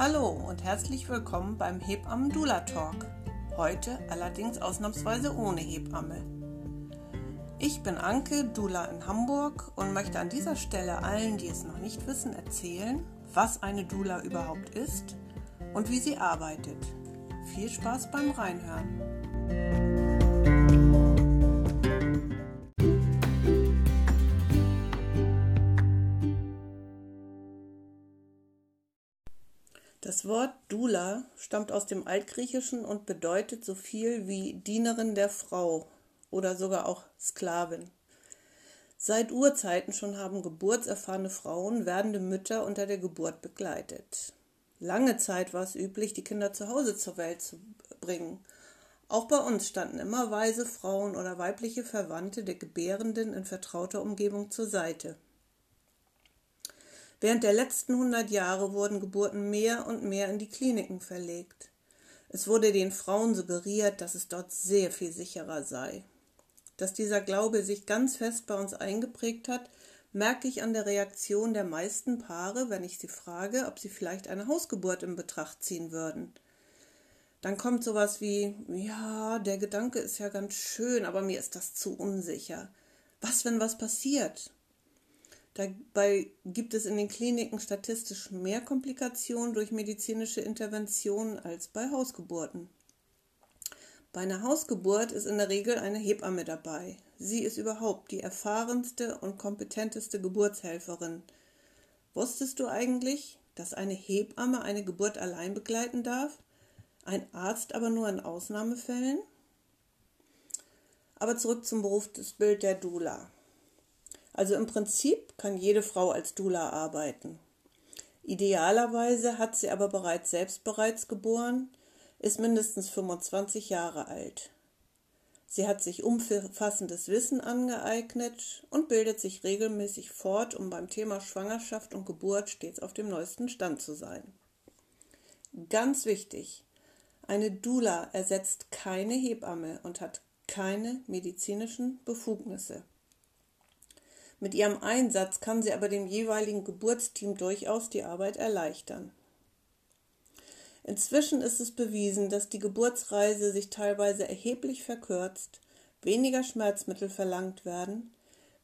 Hallo und herzlich willkommen beim Hebammen Dula Talk. Heute allerdings ausnahmsweise ohne Hebamme. Ich bin Anke, Dula in Hamburg und möchte an dieser Stelle allen, die es noch nicht wissen, erzählen, was eine Dula überhaupt ist und wie sie arbeitet. Viel Spaß beim Reinhören. Wort Dula stammt aus dem Altgriechischen und bedeutet so viel wie Dienerin der Frau oder sogar auch Sklavin. Seit Urzeiten schon haben geburtserfahrene Frauen werdende Mütter unter der Geburt begleitet. Lange Zeit war es üblich, die Kinder zu Hause zur Welt zu bringen. Auch bei uns standen immer weise Frauen oder weibliche Verwandte der Gebärenden in vertrauter Umgebung zur Seite. Während der letzten hundert Jahre wurden Geburten mehr und mehr in die Kliniken verlegt. Es wurde den Frauen suggeriert, dass es dort sehr viel sicherer sei. Dass dieser Glaube sich ganz fest bei uns eingeprägt hat, merke ich an der Reaktion der meisten Paare, wenn ich sie frage, ob sie vielleicht eine Hausgeburt in Betracht ziehen würden. Dann kommt sowas wie, ja, der Gedanke ist ja ganz schön, aber mir ist das zu unsicher. Was, wenn was passiert? Dabei gibt es in den Kliniken statistisch mehr Komplikationen durch medizinische Interventionen als bei Hausgeburten. Bei einer Hausgeburt ist in der Regel eine Hebamme dabei. Sie ist überhaupt die erfahrenste und kompetenteste Geburtshelferin. Wusstest du eigentlich, dass eine Hebamme eine Geburt allein begleiten darf, ein Arzt aber nur in Ausnahmefällen? Aber zurück zum Beruf des Bild der Dula. Also im Prinzip kann jede Frau als Dula arbeiten. Idealerweise hat sie aber bereits selbst bereits geboren, ist mindestens 25 Jahre alt. Sie hat sich umfassendes Wissen angeeignet und bildet sich regelmäßig fort, um beim Thema Schwangerschaft und Geburt stets auf dem neuesten Stand zu sein. Ganz wichtig, eine Dula ersetzt keine Hebamme und hat keine medizinischen Befugnisse. Mit ihrem Einsatz kann sie aber dem jeweiligen Geburtsteam durchaus die Arbeit erleichtern. Inzwischen ist es bewiesen, dass die Geburtsreise sich teilweise erheblich verkürzt, weniger Schmerzmittel verlangt werden,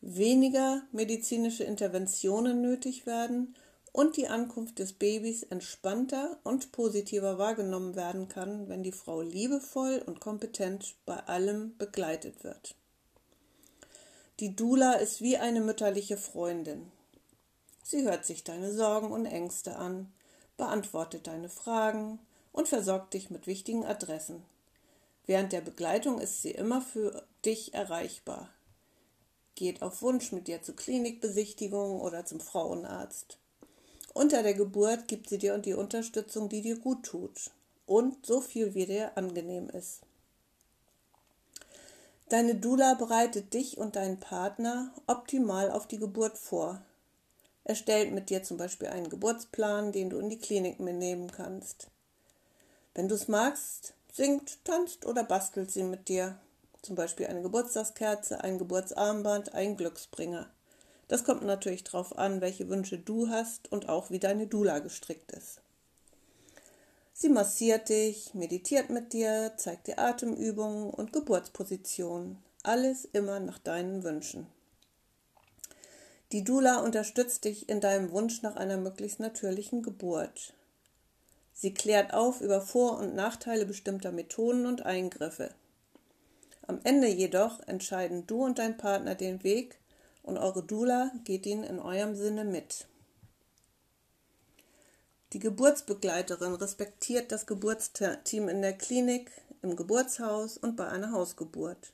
weniger medizinische Interventionen nötig werden und die Ankunft des Babys entspannter und positiver wahrgenommen werden kann, wenn die Frau liebevoll und kompetent bei allem begleitet wird. Die Dula ist wie eine mütterliche Freundin. Sie hört sich deine Sorgen und Ängste an, beantwortet deine Fragen und versorgt dich mit wichtigen Adressen. Während der Begleitung ist sie immer für dich erreichbar. Geht auf Wunsch mit dir zur Klinikbesichtigung oder zum Frauenarzt. Unter der Geburt gibt sie dir die Unterstützung, die dir gut tut und so viel wie dir angenehm ist. Deine Dula bereitet dich und deinen Partner optimal auf die Geburt vor. Er stellt mit dir zum Beispiel einen Geburtsplan, den du in die Klinik mitnehmen kannst. Wenn du es magst, singt, tanzt oder bastelt sie mit dir. Zum Beispiel eine Geburtstagskerze, ein Geburtsarmband, ein Glücksbringer. Das kommt natürlich darauf an, welche Wünsche du hast und auch wie deine Dula gestrickt ist. Sie massiert dich, meditiert mit dir, zeigt dir Atemübungen und Geburtspositionen. Alles immer nach deinen Wünschen. Die Dula unterstützt dich in deinem Wunsch nach einer möglichst natürlichen Geburt. Sie klärt auf über Vor- und Nachteile bestimmter Methoden und Eingriffe. Am Ende jedoch entscheiden du und dein Partner den Weg und eure Dula geht ihn in eurem Sinne mit. Die Geburtsbegleiterin respektiert das Geburtsteam in der Klinik, im Geburtshaus und bei einer Hausgeburt.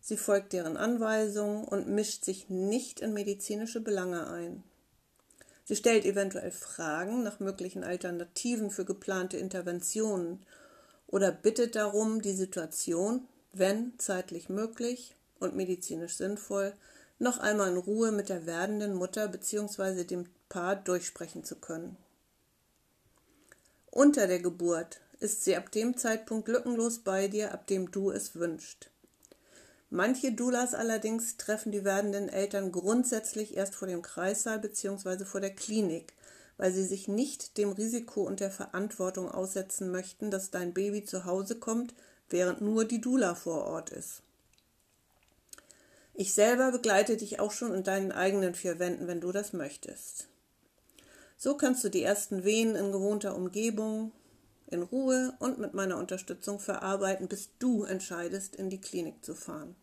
Sie folgt deren Anweisungen und mischt sich nicht in medizinische Belange ein. Sie stellt eventuell Fragen nach möglichen Alternativen für geplante Interventionen oder bittet darum, die Situation, wenn zeitlich möglich und medizinisch sinnvoll, noch einmal in Ruhe mit der werdenden Mutter bzw. dem Paar durchsprechen zu können. Unter der Geburt ist sie ab dem Zeitpunkt lückenlos bei dir, ab dem du es wünschst. Manche Doulas allerdings treffen die werdenden Eltern grundsätzlich erst vor dem Kreissaal bzw. vor der Klinik, weil sie sich nicht dem Risiko und der Verantwortung aussetzen möchten, dass dein Baby zu Hause kommt, während nur die Dula vor Ort ist. Ich selber begleite dich auch schon in deinen eigenen vier Wänden, wenn du das möchtest. So kannst du die ersten Wehen in gewohnter Umgebung, in Ruhe und mit meiner Unterstützung verarbeiten, bis du entscheidest, in die Klinik zu fahren.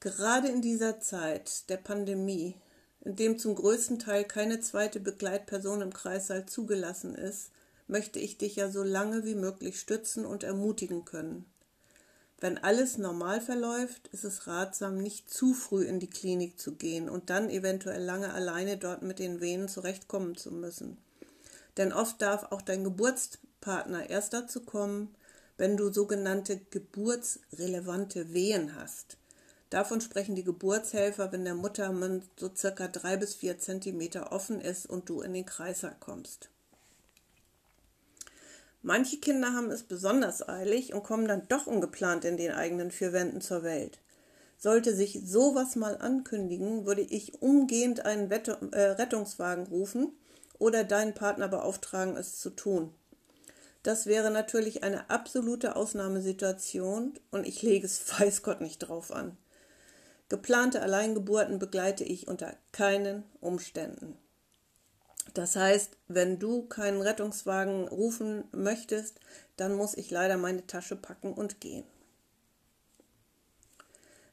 Gerade in dieser Zeit der Pandemie, in dem zum größten Teil keine zweite Begleitperson im Kreissaal zugelassen ist, möchte ich dich ja so lange wie möglich stützen und ermutigen können. Wenn alles normal verläuft, ist es ratsam, nicht zu früh in die Klinik zu gehen und dann eventuell lange alleine dort mit den Venen zurechtkommen zu müssen. Denn oft darf auch dein Geburtspartner erst dazu kommen, wenn du sogenannte geburtsrelevante Wehen hast. Davon sprechen die Geburtshelfer, wenn der Muttermund so circa drei bis vier Zentimeter offen ist und du in den Kreißsaal kommst. Manche Kinder haben es besonders eilig und kommen dann doch ungeplant in den eigenen vier Wänden zur Welt. Sollte sich sowas mal ankündigen, würde ich umgehend einen äh, Rettungswagen rufen oder deinen Partner beauftragen, es zu tun. Das wäre natürlich eine absolute Ausnahmesituation und ich lege es weiß Gott nicht drauf an. Geplante Alleingeburten begleite ich unter keinen Umständen. Das heißt, wenn du keinen Rettungswagen rufen möchtest, dann muss ich leider meine Tasche packen und gehen.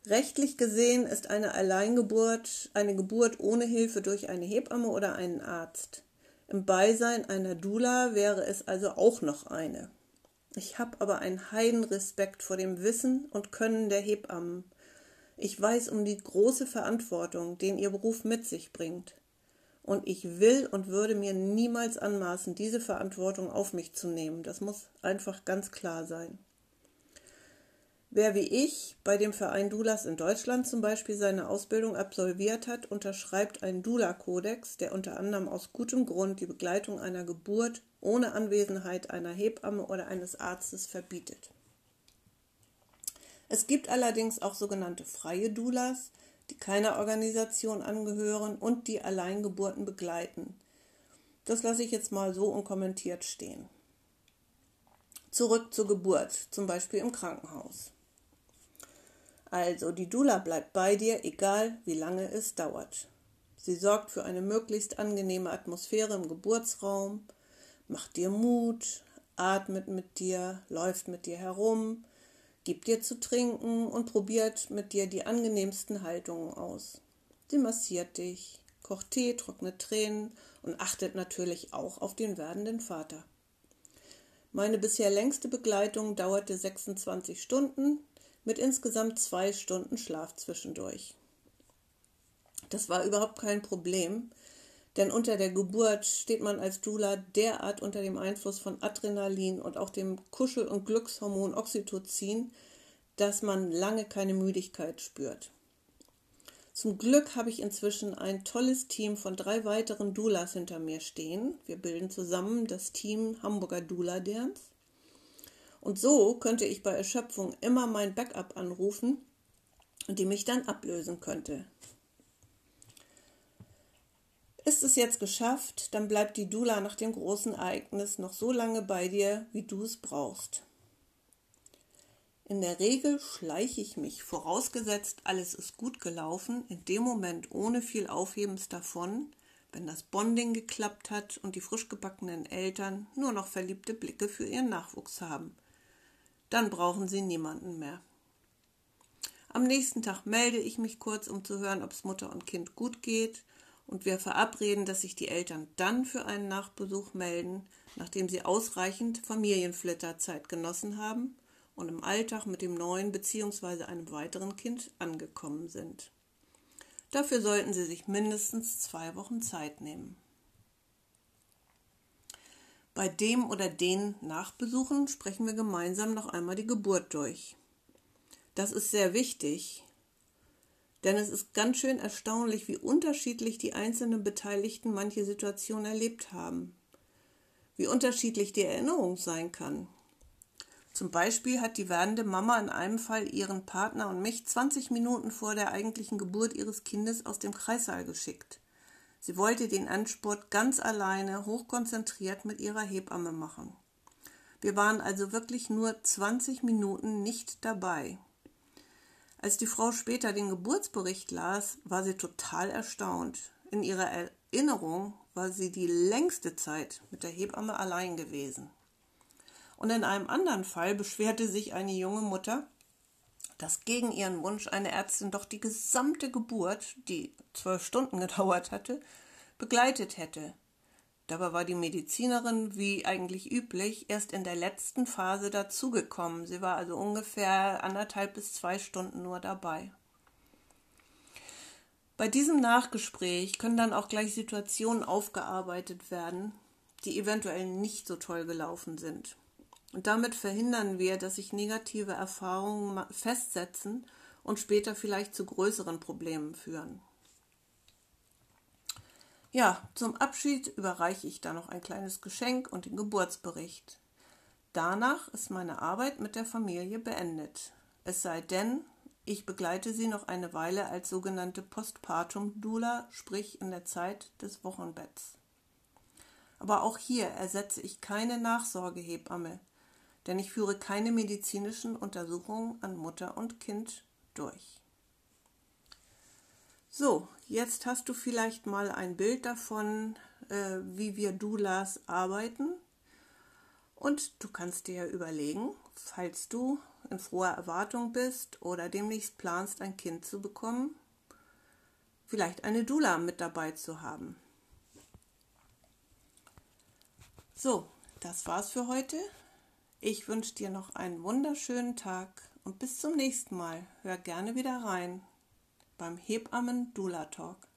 Rechtlich gesehen ist eine Alleingeburt eine Geburt ohne Hilfe durch eine Hebamme oder einen Arzt. Im Beisein einer Dula wäre es also auch noch eine. Ich habe aber einen Heidenrespekt vor dem Wissen und Können der Hebammen. Ich weiß um die große Verantwortung, den ihr Beruf mit sich bringt und ich will und würde mir niemals anmaßen, diese Verantwortung auf mich zu nehmen. Das muss einfach ganz klar sein. Wer wie ich bei dem Verein Dulas in Deutschland zum Beispiel seine Ausbildung absolviert hat, unterschreibt einen Dula-Kodex, der unter anderem aus gutem Grund die Begleitung einer Geburt ohne Anwesenheit einer Hebamme oder eines Arztes verbietet. Es gibt allerdings auch sogenannte freie Dulas, die keiner Organisation angehören und die Alleingeburten begleiten. Das lasse ich jetzt mal so unkommentiert stehen. Zurück zur Geburt, zum Beispiel im Krankenhaus. Also, die Dula bleibt bei dir, egal wie lange es dauert. Sie sorgt für eine möglichst angenehme Atmosphäre im Geburtsraum, macht dir Mut, atmet mit dir, läuft mit dir herum, gibt dir zu trinken und probiert mit dir die angenehmsten Haltungen aus. Sie massiert dich, kocht Tee, trocknet Tränen und achtet natürlich auch auf den werdenden Vater. Meine bisher längste Begleitung dauerte 26 Stunden mit insgesamt zwei Stunden Schlaf zwischendurch. Das war überhaupt kein Problem, denn unter der Geburt steht man als Dula derart unter dem Einfluss von Adrenalin und auch dem Kuschel- und Glückshormon Oxytocin, dass man lange keine Müdigkeit spürt. Zum Glück habe ich inzwischen ein tolles Team von drei weiteren Doulas hinter mir stehen. Wir bilden zusammen das Team Hamburger Dula Dance. Und so könnte ich bei Erschöpfung immer mein Backup anrufen, die mich dann ablösen könnte. Ist es jetzt geschafft, dann bleibt die Dula nach dem großen Ereignis noch so lange bei dir, wie du es brauchst. In der Regel schleiche ich mich, vorausgesetzt alles ist gut gelaufen, in dem Moment ohne viel Aufhebens davon, wenn das Bonding geklappt hat und die frisch gebackenen Eltern nur noch verliebte Blicke für ihren Nachwuchs haben. Dann brauchen sie niemanden mehr. Am nächsten Tag melde ich mich kurz, um zu hören, ob es Mutter und Kind gut geht und wir verabreden, dass sich die Eltern dann für einen Nachbesuch melden, nachdem sie ausreichend Familienflitterzeit genossen haben und im Alltag mit dem neuen bzw. einem weiteren Kind angekommen sind. Dafür sollten sie sich mindestens zwei Wochen Zeit nehmen. Bei dem oder den Nachbesuchen sprechen wir gemeinsam noch einmal die Geburt durch. Das ist sehr wichtig, denn es ist ganz schön erstaunlich, wie unterschiedlich die einzelnen Beteiligten manche Situationen erlebt haben, wie unterschiedlich die Erinnerung sein kann. Zum Beispiel hat die werdende Mama in einem Fall ihren Partner und mich 20 Minuten vor der eigentlichen Geburt ihres Kindes aus dem Kreissaal geschickt. Sie wollte den Endspurt ganz alleine, hochkonzentriert mit ihrer Hebamme machen. Wir waren also wirklich nur 20 Minuten nicht dabei. Als die Frau später den Geburtsbericht las, war sie total erstaunt. In ihrer Erinnerung war sie die längste Zeit mit der Hebamme allein gewesen. Und in einem anderen Fall beschwerte sich eine junge Mutter, dass gegen ihren Wunsch eine Ärztin doch die gesamte Geburt, die zwölf Stunden gedauert hatte, begleitet hätte. Dabei war die Medizinerin, wie eigentlich üblich, erst in der letzten Phase dazugekommen. Sie war also ungefähr anderthalb bis zwei Stunden nur dabei. Bei diesem Nachgespräch können dann auch gleich Situationen aufgearbeitet werden, die eventuell nicht so toll gelaufen sind. Und damit verhindern wir, dass sich negative Erfahrungen festsetzen und später vielleicht zu größeren Problemen führen. Ja, zum Abschied überreiche ich da noch ein kleines Geschenk und den Geburtsbericht. Danach ist meine Arbeit mit der Familie beendet. Es sei denn, ich begleite sie noch eine Weile als sogenannte Postpartum-Dula, sprich in der Zeit des Wochenbetts. Aber auch hier ersetze ich keine Nachsorgehebamme, denn ich führe keine medizinischen Untersuchungen an Mutter und Kind durch. So, jetzt hast du vielleicht mal ein Bild davon, äh, wie wir Doulas arbeiten. Und du kannst dir überlegen, falls du in froher Erwartung bist oder demnächst planst, ein Kind zu bekommen, vielleicht eine Dula mit dabei zu haben. So, das war's für heute. Ich wünsche dir noch einen wunderschönen Tag und bis zum nächsten Mal. Hör gerne wieder rein beim Hebammen Dula Talk.